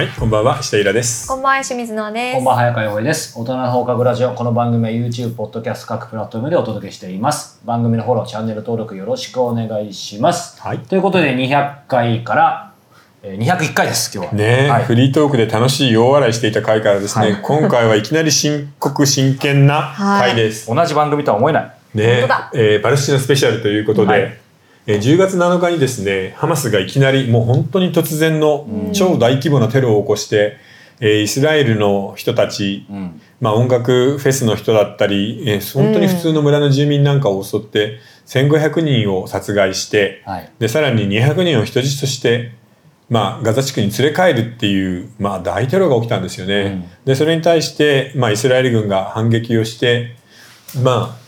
はい、こんばんは、下平です。こんばんは、清水奈です。こんばんは、早川洋平です。大人の放課後ラジオ。この番組は YouTube、ポッドキャスト各プラットフォームでお届けしています。番組のフォロー、チャンネル登録よろしくお願いします。はいということで、200回から、えー、201回です、今日は。ねえ、はいフリートークで楽しい大笑いしていた回からですね、はい今回はいきなり深刻真剣な回です。同じ番組とは思えない。ねえーパレスチナスペシャルということで、10月7日にですね、ハマスがいきなりもう本当に突然の超大規模なテロを起こして、えーイスラエルの人たち、うん。まあ、音楽フェスの人だったり、えー本当に普通の村の住民なんかを襲って1500人を殺害して、はい。でさらに200人を人質として、まあ、ガザ地区に連れ帰るっていう、まあ、大テロが起きたんですよね。うんでそれに対して、まあ、イスラエル軍が反撃をして、まあ、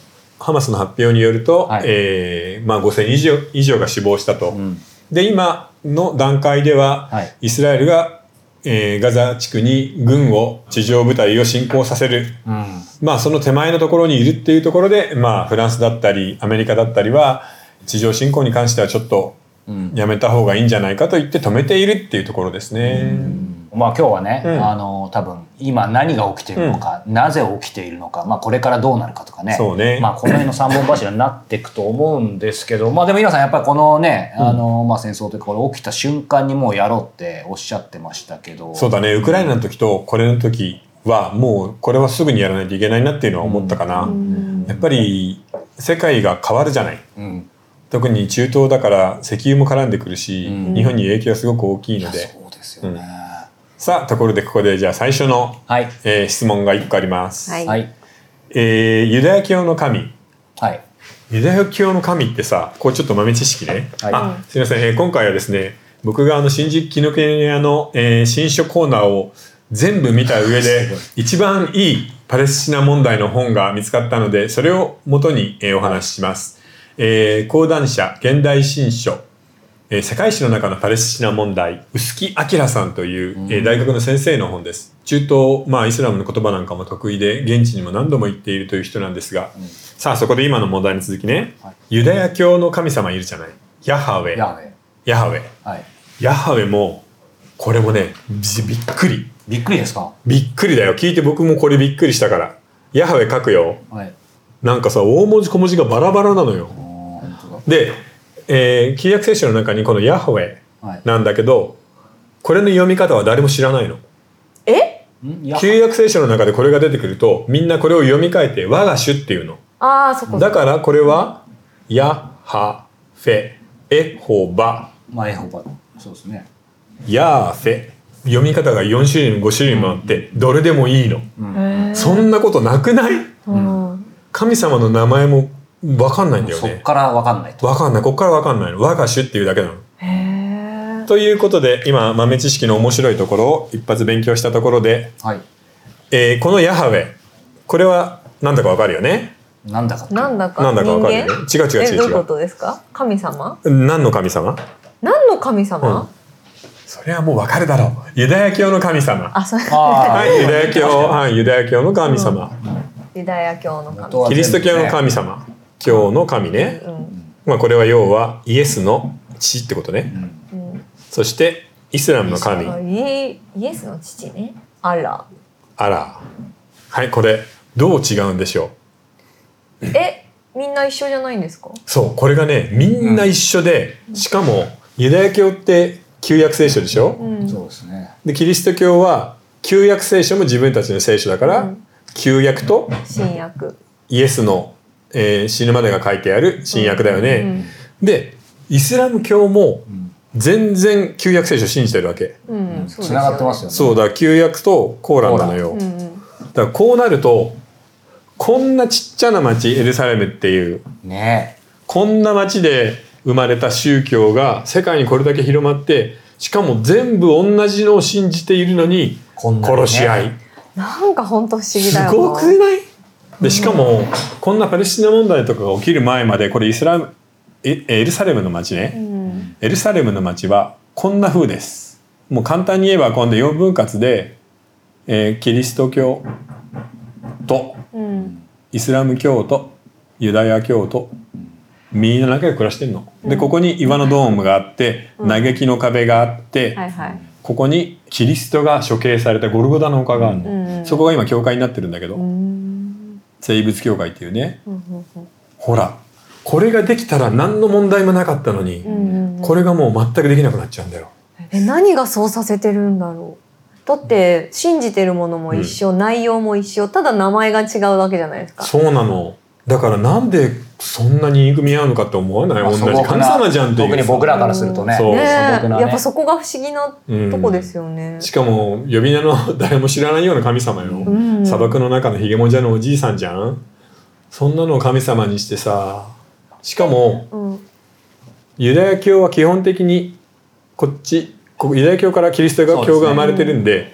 ハマスの発表によると、はいえーまあ、5000人以上以上が死亡したと。うん。で今の段階では、はいイスラエルが、えーガザ地区に軍を地上部隊を侵攻させるうん。まあその手前のところにいるっていうところで、まあフランスだったりアメリカだったりは地上侵攻に関してはちょっとうん。やめた方がいいんじゃないかと言って止めているっていうところですね。まあ今日はね、うん。あの多分今何が起きているのか、なぜ起きているのか、まあこれからどうなるかとかね。そうね。まあこの辺の三本柱になっていくと思うんですけどまあでも皆さんやっぱりこのね、あのまあ戦争というかこれ起きた瞬間にもうやろうっておっしゃってましたけど。そうだね。ウクライナの時とこれの時はもうこれはすぐにやらないといけないなっていうのは思ったかな。やっぱり世界が変わるじゃない。うん、特に中東だから石油も絡んでくるし、うん。日本に影響がすごく大きいので。そうですよね、さあところでここでじゃあ最初の、はい。えー質問が1個あります。はい。はい。えーユダヤ教の神。はい。ユダヤ教の神ってさこうちょっと豆知識ね、はい。あすみません、えー今回はですね僕があの新宿紀ノ国屋の、えー新書コーナーを全部見た上で一番いいパレスチナ問題の本が見つかったのでそれを元に、えーお話しします、えー講談社現代新書えー世界史の中のパレスチナ問題臼木明さんという、えー大学の先生の本です。中東、まあ、イスラムの言葉なんかも得意で現地にも何度も行っているという人なんですが、さあそこで今の問題に続きね、はい。ユダヤ教の神様いるじゃない？ヤハウェ。ヤーウェ。イヤハウェ。はい。ヤハウェもこれもねびびっくり。びっくりですか？びっくりだよ。聞いて僕もこれびっくりしたから。ヤハウェ書くよ。はい。なんかさ大文字小文字がバラバラなのよ。で、えー旧約聖書の中にこのヤハウェはい。なんだけどこれの読み方は誰も知らないの。え？旧約聖書の中でこれが出てくるとみんなこれを読み替えて我が主っていうの。ああ、そこ。だからこれはヤハフェエホバ。まあエホバ。そうですね。ヤーフェ。読み方が4種類も5種類もあってどれでもいいの、へー。そんなことなくない？うん。神様の名前も分かんないんだよね。そっから分かんないと。分かんない。こっから分かんないの。我が主っていうだけなの。ということで今豆知識の面白いところを一発勉強したところで、はい。えーこのヤハウェこれは何だか分かるよね？なんだかなんだか。なんだか分かるよね？違う違う違う違う。え、どういうことですか？神様？何の神様？何の神様、それはもう分かるだろう。ユダヤ教の神様。あ、それ。あはいユダヤ教。はいユダヤ教の神様、ユダヤ教の神元はキリスト教の神様教の神ね、うん。まあ、これは要はイエスの父ってことね、うん。そしてイスラムの神あイエイエスの父ね。アラ。アラーはいこれどう違うんでしょう？え、みんな一緒じゃないんですか？そうこれがねみんな一緒で、しかもユダヤ教って旧約聖書でしょ、うん。そうですねでキリスト教は旧約聖書も自分たちの聖書だから、うん旧約と新約。イエスの、えー死ぬまでが書いてある新約だよね、でイスラム教も全然旧約聖書信じてるわけ。つながってますよね。そうだ旧約とコーランなのよ。だからこうなるとこんなちっちゃな町エルサレムっていうね。こんな町で生まれた宗教が世界にこれだけ広まってしかも全部同じのを信じているのに殺し合い、なんか本当不思議すだよな。ごくない？でしかもこんなパレスチナ問題とかが起きる前までこれイスラムエエルサレムの町ね、うん。エルサレムの町はこんな風です。もう簡単に言えば今度4分割で、えーキリスト教とうん。イスラム教とユダヤ教とみんな仲良く暮らしてんの。でここに岩のドームがあって嘆きの壁があって、はいはい。ここにキリストが処刑されたゴルゴダの丘があるの、うん。うんそこが今教会になってるんだけど、生物教会っていうね。うんうんうん。ほらこれができたら何の問題もなかったのに、うんうんうん。これがもう全くできなくなっちゃうんだよ。え何がそうさせてるんだろう？だって信じてるものも一緒、内容も一緒ただ名前が違うだけじゃないですか。そうなのだからなんでそんなに憎み合うのかって思わない、まあ同じ神様じゃんっていう。特に僕らからするとね。そうねね。やっぱそこが不思議なうんとこですよね。しかも呼び名の 誰も知らないような神様よ、うん。砂漠の中のひげもじゃのおじいさんじゃん。そんなのを神様にしてさしかもうん。ユダヤ教は基本的にこっちここユダヤ教からキリスト教が生まれてるんで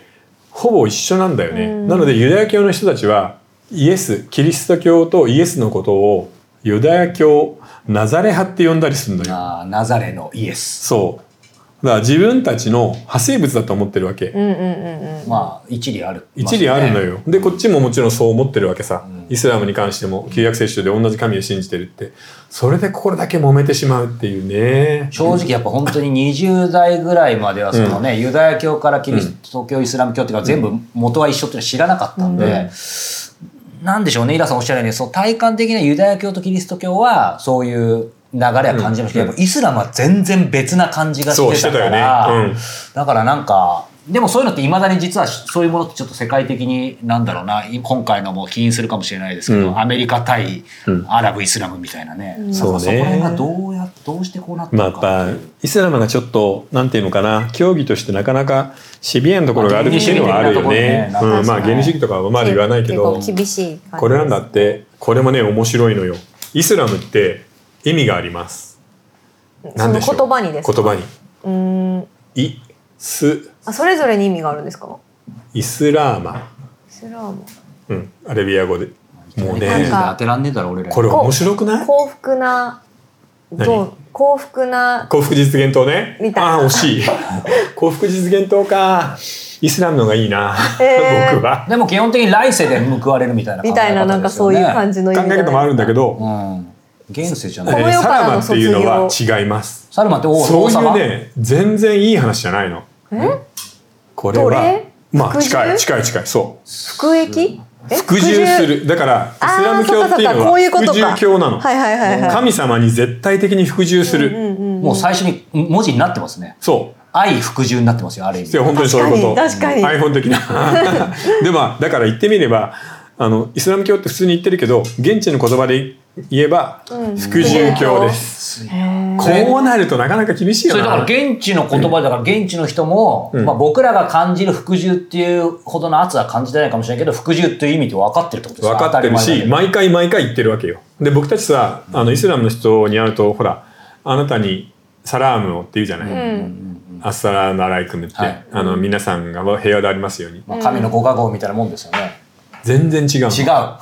ほぼ一緒なんだよね、うん。なのでユダヤ教の人たちはイエスキリスト教とイエスのことをユダヤ教ナザレ派って呼んだりするのよ。あーナザレのイエス。そう。だから自分たちの派生物だと思ってるわけ、うんうんうんうん。まあ一理ある。一理あるのよ、でこっちももちろんそう思ってるわけさ、うん。イスラムに関しても旧約聖書で同じ神を信じてるって。それでこれだけ揉めてしまうっていうね。正直やっぱ本当に20代ぐらいまではそのね、ユダヤ教からキリスト教、イスラム教っていうか全部元は一緒っていうのは知らなかったんで、なんでしょうねイラさんおっしゃるように。その体感的なユダヤ教とキリスト教はそういう流れは感じましたけど、うん。イスラムは全然別な感じがしたかしててたよね。ら、うん。だからなんかでもそういうのっていまだに実はそういうものってちょっと世界的になんだろうな。今回のも起因するかもしれないですけど、うん。アメリカ対うん。アラブイスラムみたいなね、うん。そうね。そこら辺がどうやどうしてこうなったまあやっのかぱイスラムがちょっとなんていうのかな。競技としてなかなかシビアなところがあるっていうのはあるよね。まあうん、まあ原理主義とかはまだ言わないけど。結構厳しいこれなんだってこれもね面白いのよ。イスラムって意味があります。そのなんでしょう。言葉にですか？言葉に。うーん。イスあそれぞれに意味があるんですか？イスラーマ、イスラームうん、アラビア語で。もうね。当てらんねえだろ俺ら。にこれ面白くない？幸福な何？どう？幸福な幸福実現党ね。みたいな。ああ惜しい。幸福実現党か。イスラムのがいいな、えー。僕は。でも基本的に来世で報われるみたいな考えみたいななんかそういう感じ、じの意味考え方もあるんだけど、うん、現世じゃえない。サラマっていうのは違いますサルマンって王そういうね全然いい話じゃないの。え？これはまあ近い近い近い。そう。服役？え？服従する。だからイスラム教っていうのは服ことか。従教なの。はいはいはいはい。神様に絶対的に服従する、もう最初に文字になってますね。そう。愛服従になってますよある意味。いや本当にそういうこと。確かに確 iPhone 的な。でもだから言ってみればあのイスラム教って普通に言ってるけど現地の言葉で言えばうん。服従教です、こうなるとなかなか厳しいよそれだからな現地の言葉だから現地の人も、うん。まあ、僕らが感じる服従っていうほどの圧は感じてないかもしれないけど服従っていう意味って分かってるってことです分かってるし毎回毎回言ってるわけよ。で僕たちさあのイスラムの人に会うとほらあなたにサラームをって言うじゃない、うん。アッサラームアライクムって、はい。あの皆さんが平和でありますように。まあ、神のご加護みたいなもんですよね、全然違うの。違う。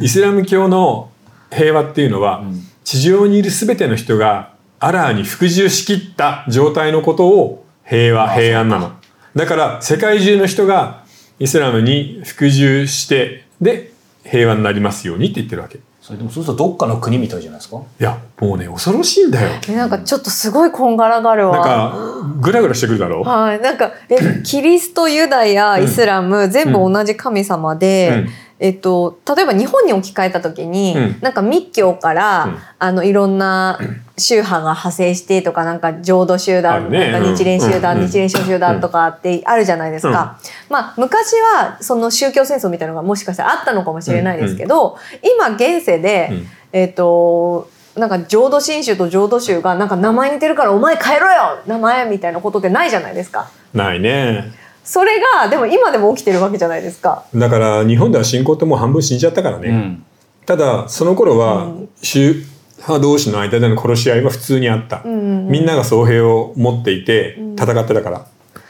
イスラム教の平和っていうのは、ん。地上にいる全ての人がアラーに服従しきった状態のことを平和あ平安なの。だから世界中の人がイスラムに服従してで平和になりますようにって言ってるわけ。いそれでもそうするとどっかの国みたいじゃないですか？やもうね恐ろしいんだよ。えなんかちょっとすごいこんがらがるわ。なんかグラグラしてくるだろ？はい、なんかえキリストユダヤイスラム、全部同じ神様で、うんえっと、例えば日本に置き換えた時に、うん。なんか密教から、うん。あのいろんな宗派が派生してとかなんか浄土集あ団、るね。なん。か日蓮集団、うん。日蓮宗集団とかってあるじゃないですか。まあ昔はその宗教戦争みたいなのがもしかしたらあったのかもしれないですけど、今現世で、うん。えっとなんか浄土真宗と浄土宗がなんか名前似てるからお前変えろよ名前みたいなことってないじゃないですか。ないねそれがでも今でも起きてるわけじゃないですか。だから日本では信仰ってもう半分死んじゃったからね、うん。ただその頃はうん。宗派同士の間での殺し合いは普通にあった、うんうんうん。みんなが総兵を持っていてうん。戦ってたから、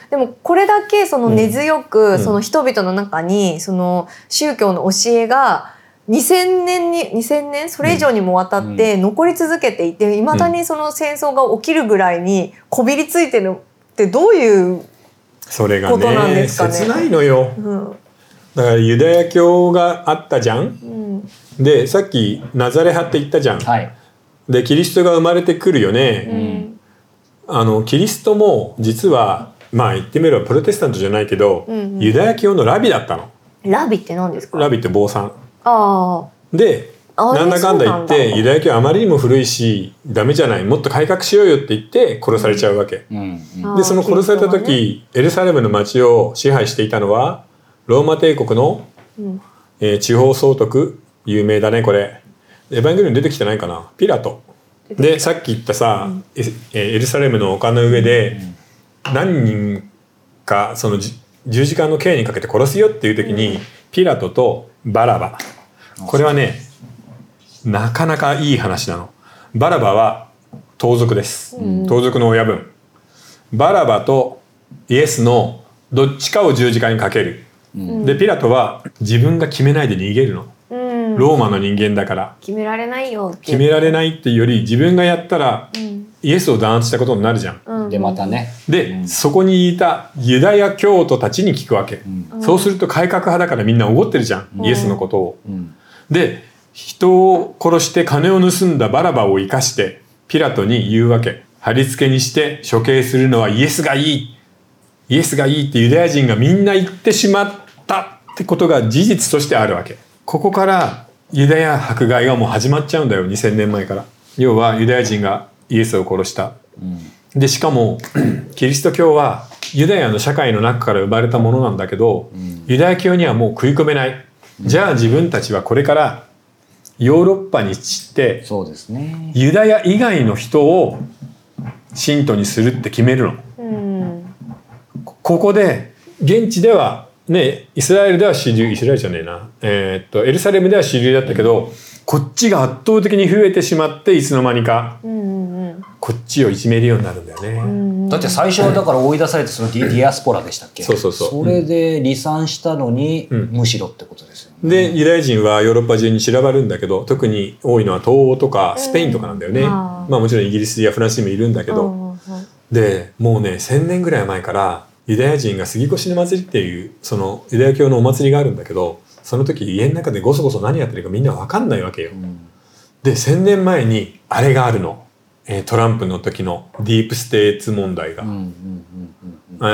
でもこれだけその根強く、ん。その人々の中にその宗教の教えが2000年に2000年？それ以上にもわたって残り続けていていま、未だにその戦争が起きるぐらいにこびりついてるってどういう、それがねね。切ないのよ。うん。だからユダヤ教があったじゃん？うん。でさっきナザレ派って言ったじゃん、はい。でキリストが生まれてくるよね、うん。あのキリストも実はまあ言ってみればプロテスタントじゃないけど、うんうん。ユダヤ教のラビだったの。ラビって何ですか？ラビって坊さん。あであなんだかんだ言ってユダヤ教あまりにも古いしダメじゃないもっと改革しようよって言って殺されちゃうわけ、うんうん。あでその殺された時、エルサレムの町を支配していたのはローマ帝国の、うん。えー地方総督有名だねこれ。エヴァンゲリオン出てきてないかな？ピラト。でさっき言ったさ、ええーエルサレムの丘の上で何人かそのじ十字架の刑にかけて殺すよっていう時に、ピラトとバラバ。これはねなかなかいい話なの。バラバは盗賊です、盗賊の親分。バラバとイエスのどっちかを十字架にかける、でピラトは自分が決めないで逃げるの。うん。ローマの人間だから。決められないよって。決められないっていうより自分がやったらうん。イエスを弾圧したことになるじゃん。うん。でまたね。で、そこにいたユダヤ教徒たちに聞くわけ、そうすると改革派だからみんなおごってるじゃん、イエスのことを。うん。で人を殺して金を盗んだバラバを生かしてピラトに言うわけ。貼り付けにして処刑するのはイエスがいい。イエスがいいってユダヤ人がみんな言ってしまったってことが事実としてあるわけ。ここからユダヤ迫害がもう始まっちゃうんだよ2000年前から。要はユダヤ人がイエスを殺した。でしかも キリスト教はユダヤの社会の中から生まれたものなんだけど、ユダヤ教にはもう食い込めない、じゃあ自分たちはこれからヨーロッパに散ってそうですね。ユダヤ以外の人を信徒にするって決めるの。うん。ここで現地ではねイスラエルでは主流イスラエルじゃねえな、えーっとエルサレムでは主流だったけどこっちが圧倒的に増えてしまっていつの間にか。うん。うんこっちをいじめるようになるんだよね。うん。だって最初はだから追い出されてそのディディアスポラでしたっけ？そうそうそう。それで離散したのに、うん。むしろってことですよね。でユダヤ人はヨーロッパ中に散らばるんだけど特に多いのは東欧とかスペインとかなんだよね、うん。まあもちろんイギリスやフランスにもいるんだけど、でもうね1,000年ぐらい前からユダヤ人が杉越の祭りっていうそのユダヤ教のお祭りがあるんだけどその時家の中でごそごそ何やってるかみんな分かんないわけよ。うん。で1,000年前にあれがあるの、えートランプの時のディープステーツ問題が、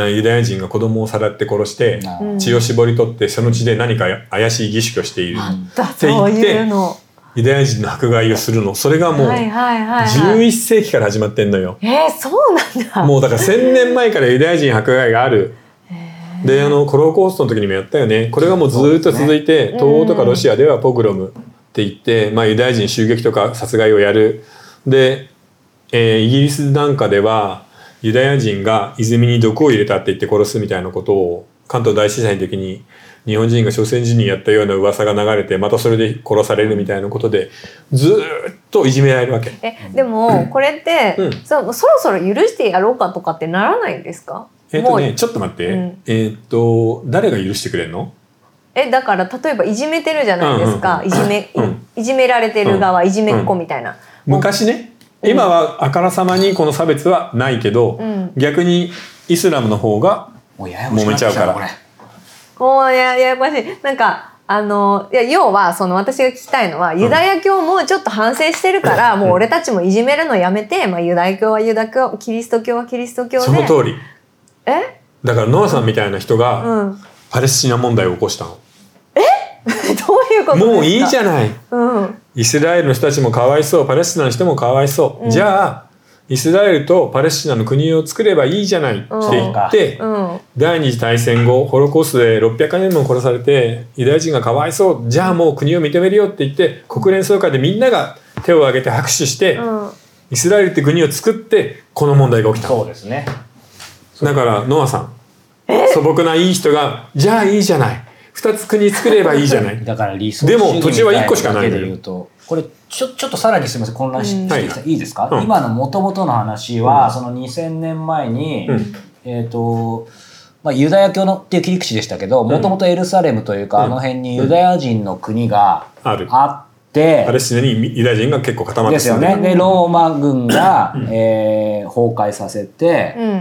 ユダヤ人が子供をさらって殺して血を絞り取ってその血で何か怪しい儀式をしている。だそういうの。ユダヤ人の迫害をするの。それがもうはいはいはいはい。11世紀から始まってんのよ。えー、そうなんだ。もうだから1000年前からユダヤ人迫害がある。であのコロコーストの時にもやったよね。これがもうずーっと続いて、東欧とかロシアではポグロムって言って、まあ、ユダヤ人襲撃とか殺害をやる。で、えーイギリスなんかではユダヤ人が泉に毒を入れたって言って殺すみたいなことを関東大震災の時に日本人が朝鮮人にやったような噂が流れてまたそれで殺されるみたいなことでずーっといじめられるわけ。えでもこれって、うん。そそろそろ許してやろうかとかってならないんですか？えっ、とねちょっと待って、うん。えっ、と誰が許してくれんの？えだから例えばいじめてるじゃないですか、うんいじめ、うん。いじめられてる側、いじめっ子みたいな、昔ね今はあからさまにこの差別はないけど、うん。逆にイスラムの方が揉めちゃうから。これ。もうやややこしい。なんかあのいや要はその私が聞きたいのはユダヤ教もちょっと反省してるから、もう俺たちもいじめるのやめて、まあ、ユダヤ教はユダヤ教キリスト教はキリスト教で。その通り。え？だからノアさんみたいな人がうん。パレスチナ問題を起こしたの、ことですか？もういいじゃない。うん。イスラエルの人たちもかわいそう。パレスチナの人もかわいそう、じゃあイスラエルとパレスチナの国を作ればいいじゃないって言って、うん。第二次大戦後ホロコーストで600年も殺されてユダヤ人がかわいそう。じゃあもう国を認めるよって言って国連総会でみんなが手を挙げて拍手して、うん。イスラエルって国を作ってこの問題が起きた。そうですね。だからノアさん。素朴ないい人がじゃあいいじゃない二つ国作ればいいじゃない。だから理想でも土地は一個しかないで言うとこれちょちょっとさらにすみません。混乱してきた、い、いですか、うん。今の元々の話は、その2000年前に、うん。えっ、とまあ、ユダヤ教のっていう切り口でしたけどもともとエルサレムというか、うん。あの辺にユダヤ人の国がある。あって、パレスチナにユダヤ人が結構固まってですよね。で、ローマ軍が、えー崩壊させてう、ん。う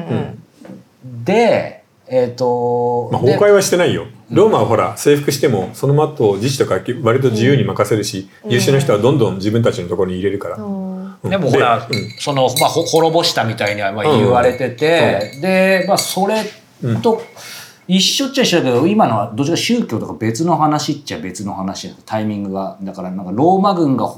ん。で、えっ、と、まあ、で崩壊はしてないよ。ローマはほら征服してもその後自治とか割と自由に任せるし、優秀な人はどんどん自分たちのところに入れるから、うん。でもほら、でうん。その、まあ、ほ滅ぼしたみたいにはまあ言われてて、で、まあ、それと一緒っちゃ一緒だけど、今のはどちらか宗教とか別の話っちゃ別の話だタイミングが。だから、なんかローマ軍が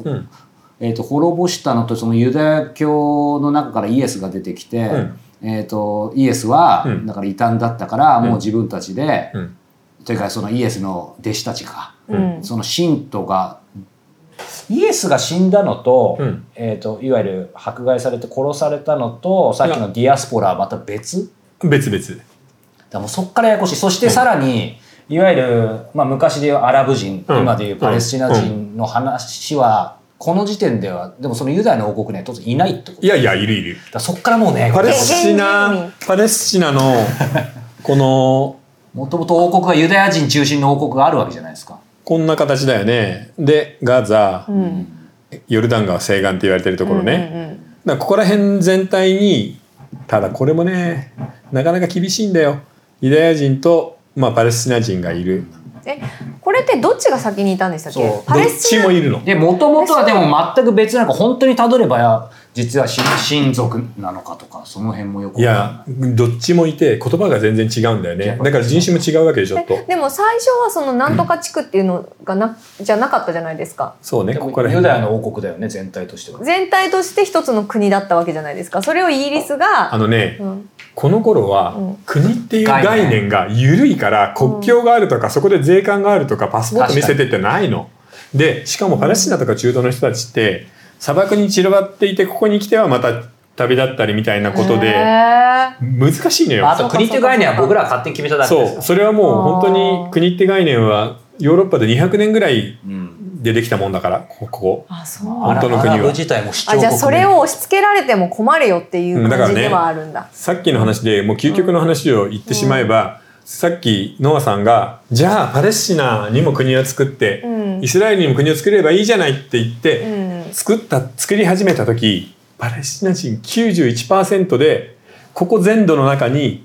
えー、と滅ぼしたのとそのユダヤ教の中からイエスが出てきて、んえー、とイエスは、うん。だから異端だったからもう自分たちで、うん。というかそのイエスの弟子たちが、うん。その信徒がイエスが死んだのと,、うん。えー、といわゆる迫害されて殺されたのとさっきのディアスポラはまた別？別々。だもうそっからややこしい。そしてさらに、いわゆる、まあ、昔でいうアラブ人、うん。今でいうパレスチナ人の話は、この時点ではでもそのユダヤの王国には当然いないってこと。いやいやいるいる。だそっからもうねパレスチナ民パレスチナのこのもともと王国がユダヤ人中心の王国があるわけじゃないですか。こんな形だよね。でガザ、うん。ヨルダン川西岸って言われてるところね、うんうんうん。だからここら辺全体にただこれもねなかなか厳しいんだよ。ユダヤ人と、まあ、パレスチナ人がいるえこれってどっちが先にいたんでしたっけ？パレスチナどっちもいるの。でもともとはでも全く別なんか本当にたどれば実は親親族なのかとかその辺もよくい。やどっちもいて言葉が全然違うんだよね。だから人種も違うわけでしょちょっと。えでも最初はそのなんとか地区っていうのがなじゃなかったじゃないですか。そうねここら辺。ユダヤの王国だよね全体としては。全体として一つの国だったわけじゃないですか。それをイギリスがあのね、うん。この頃はうん。国っていう概念が緩いから国境があるとかそこで税関があるとかパスポート見せてってないの。でしかもパレスチナとか中東の人たちって砂漠に散らばっていてここに来てはまた旅立ったりみたいなことへでー難しいのよ。あと国っていう概念は僕らが勝手に決めただけですそうそれはもう本当に国って概念はヨーロッパで200年ぐらいうんでできたもんだからここ。あそう本当の国は自体も主張国あじゃあそれを押し付けられても困るよっていううんだからね感じではあるんだ。さっきの話でもう究極の話を言ってしまえば、さっきノアさんがじゃあパレスチナにも国を作って、うんイスラエルにも国を作ればいいじゃないって言って、うん作った作り始めた時パレスチナ人91%でここ全土の中に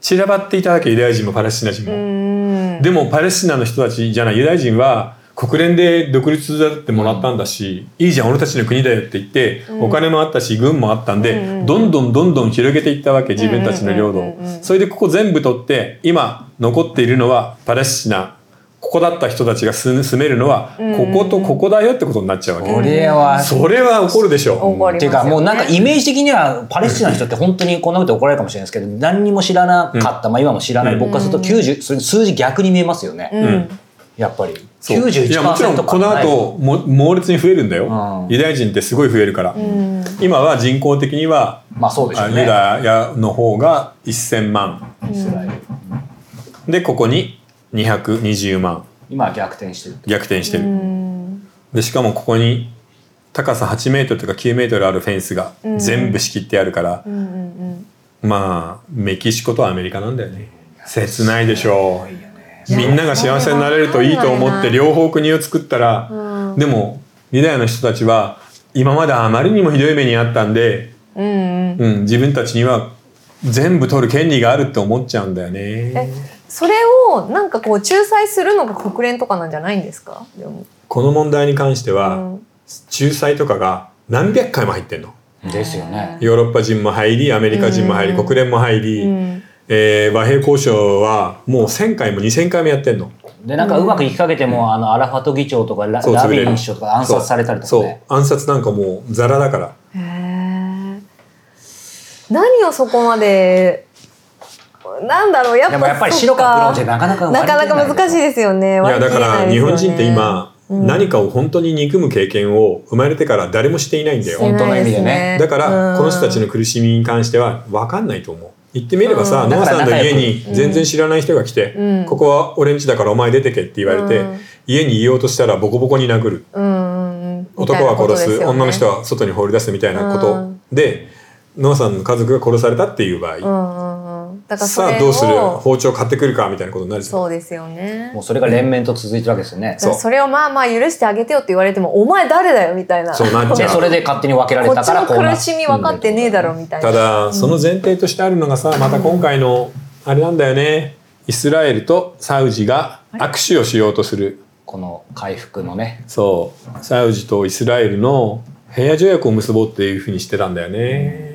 散らばっていたわけユダヤ人もパレスチナ人うも。ん。でもパレスチナの人たちじゃないユダヤ人は国連で独立だってもらったんだし、いいじゃん俺たちの国だよって言って、うん。お金もあったし軍もあったんで、うんうんどんどんどんどん広げていったわけ自分たちの領土を。うんうんうんうん。それでここ全部取って今残っているのはパレスチナここだった人たちが住住めるのはこことここだよってことになっちゃうわけ、これはそれは怒るでしょ。怒りますよね。っていうかもうなんかイメージ的にはパレスチナの人って本当にこんなことで怒られるかもしれないですけど何にも知らなかった、まあ今も知らない。僕からすると90それ数字逆に見えますよね、やっぱり。そう。いやもちろん91%この後も猛烈に増えるんだよ、うん。ユダヤ人ってすごい増えるから、うん。今は人口的にはまあそうでしょあユうねダヤの方が1000万。イスラエル。でここに220万。今は逆転してる。逆転してうる、ん。でしかもここに高さ8メートルとか9メートルあるフェンスがうん。全部仕切ってあるから、うんうんまあメキシコとアメリカなんだよね。切ないでしょう。みんなが幸せになれるといいと思って両方国を作ったら、うんでもユダヤの人たちは今まであまりにもひどい目にあったんで、うんうん。うん、自分たちには全部取る権利があるって思っちゃうんだよね。え。それをなんかこう仲裁するのが国連とかなんじゃないんですか？この問題に関しては、うん。仲裁とかが何百回も入ってんの。ですよね。ヨーロッパ人も入りアメリカ人も入り、うん。国連も入り、うん。えー和平交渉はもう1,000回も2,000回もやってんの。でなんかうまくいきかけても、あのアラファト議長とかララビン首相とか暗殺されたりとかそう。ね暗殺なんかもうザラだから。へー。何をそこまでなんだろうやっぱでもやっぱり白か。黒じゃなかなかなかなか難しいいですよね。いやだから日本人って今、うん。何かを本当に憎む経験を生まれてから誰もしていないんだよ。本当の意味でね。だから、うん。この人たちの苦しみに関しては分かんないと思う。言ってみればさ、うん。ノアさんの家だに全然知らない人が来て、うん。ここは俺ん家だからお前出てけって言われて、うん。家にいようとしたらボコボコに殴る。男は殺す、女の人はは外に放り出すみたいなこと、うん。でノアさんの家族が殺されたっていう場合、うんうんうんだからそれをさあどうする？包丁買ってくるかみたいなことになるじゃん。そうですよね。もうそれが連綿と続いてるわけですよね。だからそれをまあまあ許してあげてよって言われてもお前誰だよみたいな。そうなっちゃそれで勝手に分けられたからこうなの苦しみ分かってねえだろみたいな。ただその前提としてあるのがさまた今回のあれなんだよね。イスラエルとサウジが握手をしようとする。この回復のね。そう。サウジとイスラエルの、平和条約を結ぼうっていうふうにしてたんだよね、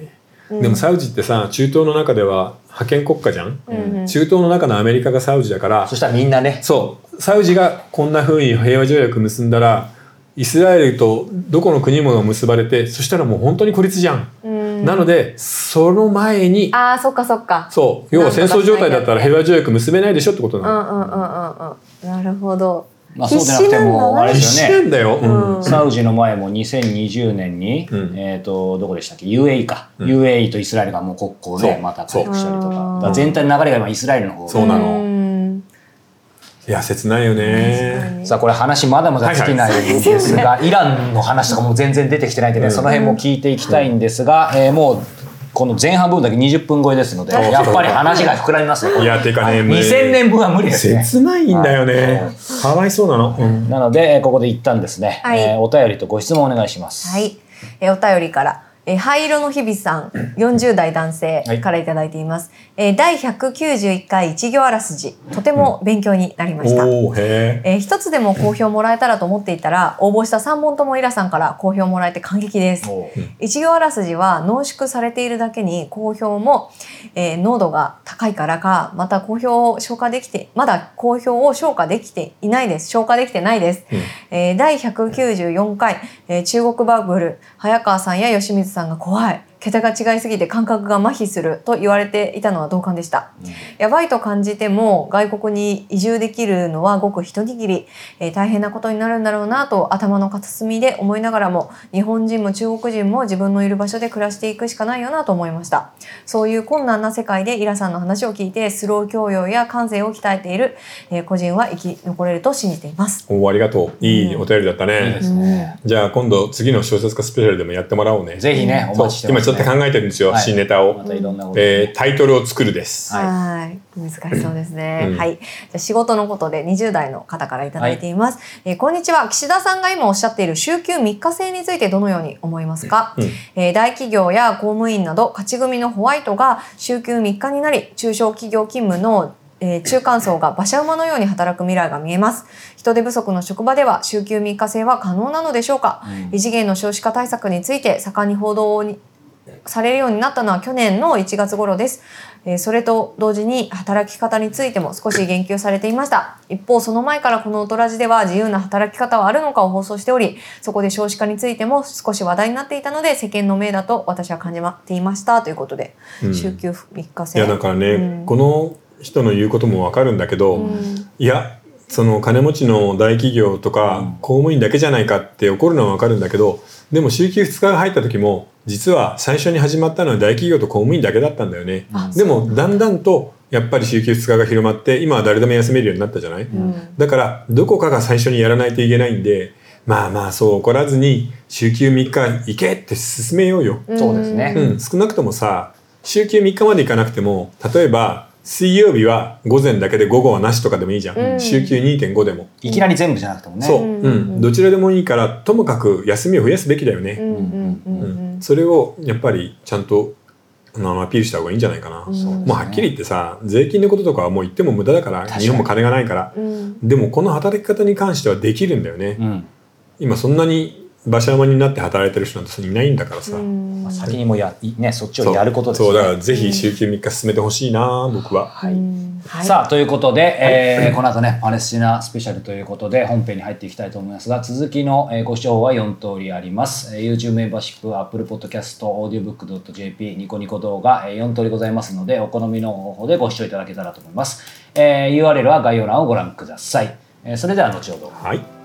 でもサウジってさ中東の中では覇権国家じゃん、うん。中東の中のアメリカがサウジだからそしたらみんなね。そう。サウジがこんな風に平和条約結んだらイスラエルとどこの国もが結ばれてそしたらもう本当に孤立じゃん、うん。なのでその前にああそっかそっか。そう。要は戦争状態だったら平和条約結べないでしょってことなの、うんうんうんうんうん。なるほどまあそうでなくてもあれですよね。なんだよ、うん。うん。サウジの前も2020年に、うん。えっ、とどこでしたっけ？UAE か、うん。UAE とイスラエルがもう国交でまた回復したりとか。そう。だから全体の流れが今イスラエルの方そうなの。ん。いや切ないよね。さあこれ話まだまだ尽きないんですが、イランの話とかも全然出てきてないんでね、うん。その辺も聞いていきたいんですが、えーもうこの前半部分だけ20分超えですのでやっぱり話が膨らみますねいやてかねはい無理2000年分は無理ですね。切ないんだよね。かわいそうなの、うん。なのでえーここで一旦ですね、はい。えーお便りとご質問お願いします。はい、えーお便りから、えー灰色の日々さん 40代男性はい。からいただいています、えー第191回一行あらすじとても勉強になりました、おおへええー一つでも好評もらえたらと思っていたら応募した3本ともイラさんから好評もらえて感激です。一行あらすじは濃縮されているだけに好評も、えー濃度が高いからかまた好評を消化できてまだ好評を消化できていないです。消化できてないです、うん。えー第194回、えー中国バブル早川さんや吉水さんが怖い。桁が違いすぎて感覚が麻痺すると言われていたのは同感でした、やばいと感じても外国に移住できるのはごく一握り、えー大変なことになるんだろうなと頭の片隅で思いながらも日本人も中国人も自分のいる場所で暮らしていくしかないよなと思いました。そういう困難な世界でイラさんの話を聞いてスロー教養や感性を鍛えている、えー個人は生き残れると信じています。おありがとう。いいお便りだったね、いいですね、じゃあ今度次の小説家スペシャルでもやってもらおうね。ぜひねお待ちしてます、ょっと考えてるんですよ、はい。新ネタを、まえータイトルを作るです、はい。はい。難しそうですね、うん。はい。じゃあ仕事のことで20代の方からいただいています、えーこんにちは。岸田さんが今おっしゃっている週休3日制についてどのように思いますか、うん。えー大企業や公務員など勝ち組のホワイトが週休3日になり中小企業勤務のえー中間層が馬車馬のように働く未来が見えます。人手不足の職場では週休3日制は可能なのでしょうか、異次元の少子化対策について盛んに報道にされるようになったのは去年の1月頃です。えーそれと同時に働き方についても少し言及されていました。一方、その前からこのオトラジでは自由な働き方はあるのかを放送しており、そこで少子化についても少し話題になっていたので世間の命だと私は感じていましたということで、うん週休3日制。いやだからね、うんこの人の言うこともわかるんだけど、うんいやその金持ちの大企業とか、公務員だけじゃないかって怒るのはわかるんだけどでも週休2日が入った時も実は最初に始まったのは大企業と公務員だけだったんだよね。あでもだ。んだんとやっぱり週休2日が広まって今は誰でも休めるようになったじゃない、ん。だからどこかが最初にやらないといけないんでまあまあそう怒らずに週休3日行けって進めようよ。そうですね。うん、少なくともさ週休3日までいかなくても例えば水曜日は午前だけで午後はなしとかでもいいじゃん、うん。週休2.5でも、いきなり全部じゃなくてもね。そう、うんうんどちらでもいいからともかく休みを増やすべきだよね、うんそれをやっぱりちゃんとあのアピールした方がいいんじゃないかな、そうもうはっきり言ってさ税金のこととかはもう言っても無駄だから日本も金がないから。うん。でもこの働き方に関してはできるんだよね、うん。今そんなに馬車馬になって働いてる人なんていないんだからさ、うん。まあ、先にもやいねそっちをやることですね。そう。だからぜひ週休3日進めてほしいな僕は、はい。うんはい。さあということで、えーこの後ねパレスチナスペシャルということで本編に入っていきたいと思います。が続きの、えーご視聴は4通りあります、えー YouTube メンバーシップ Apple Podcast audiobook.jp ニコニコ動画、えー4通りございますのでお好みの方法でご視聴いただけたらと思います、えー URL は概要欄をご覧ください、えーそれでは後ほど。はい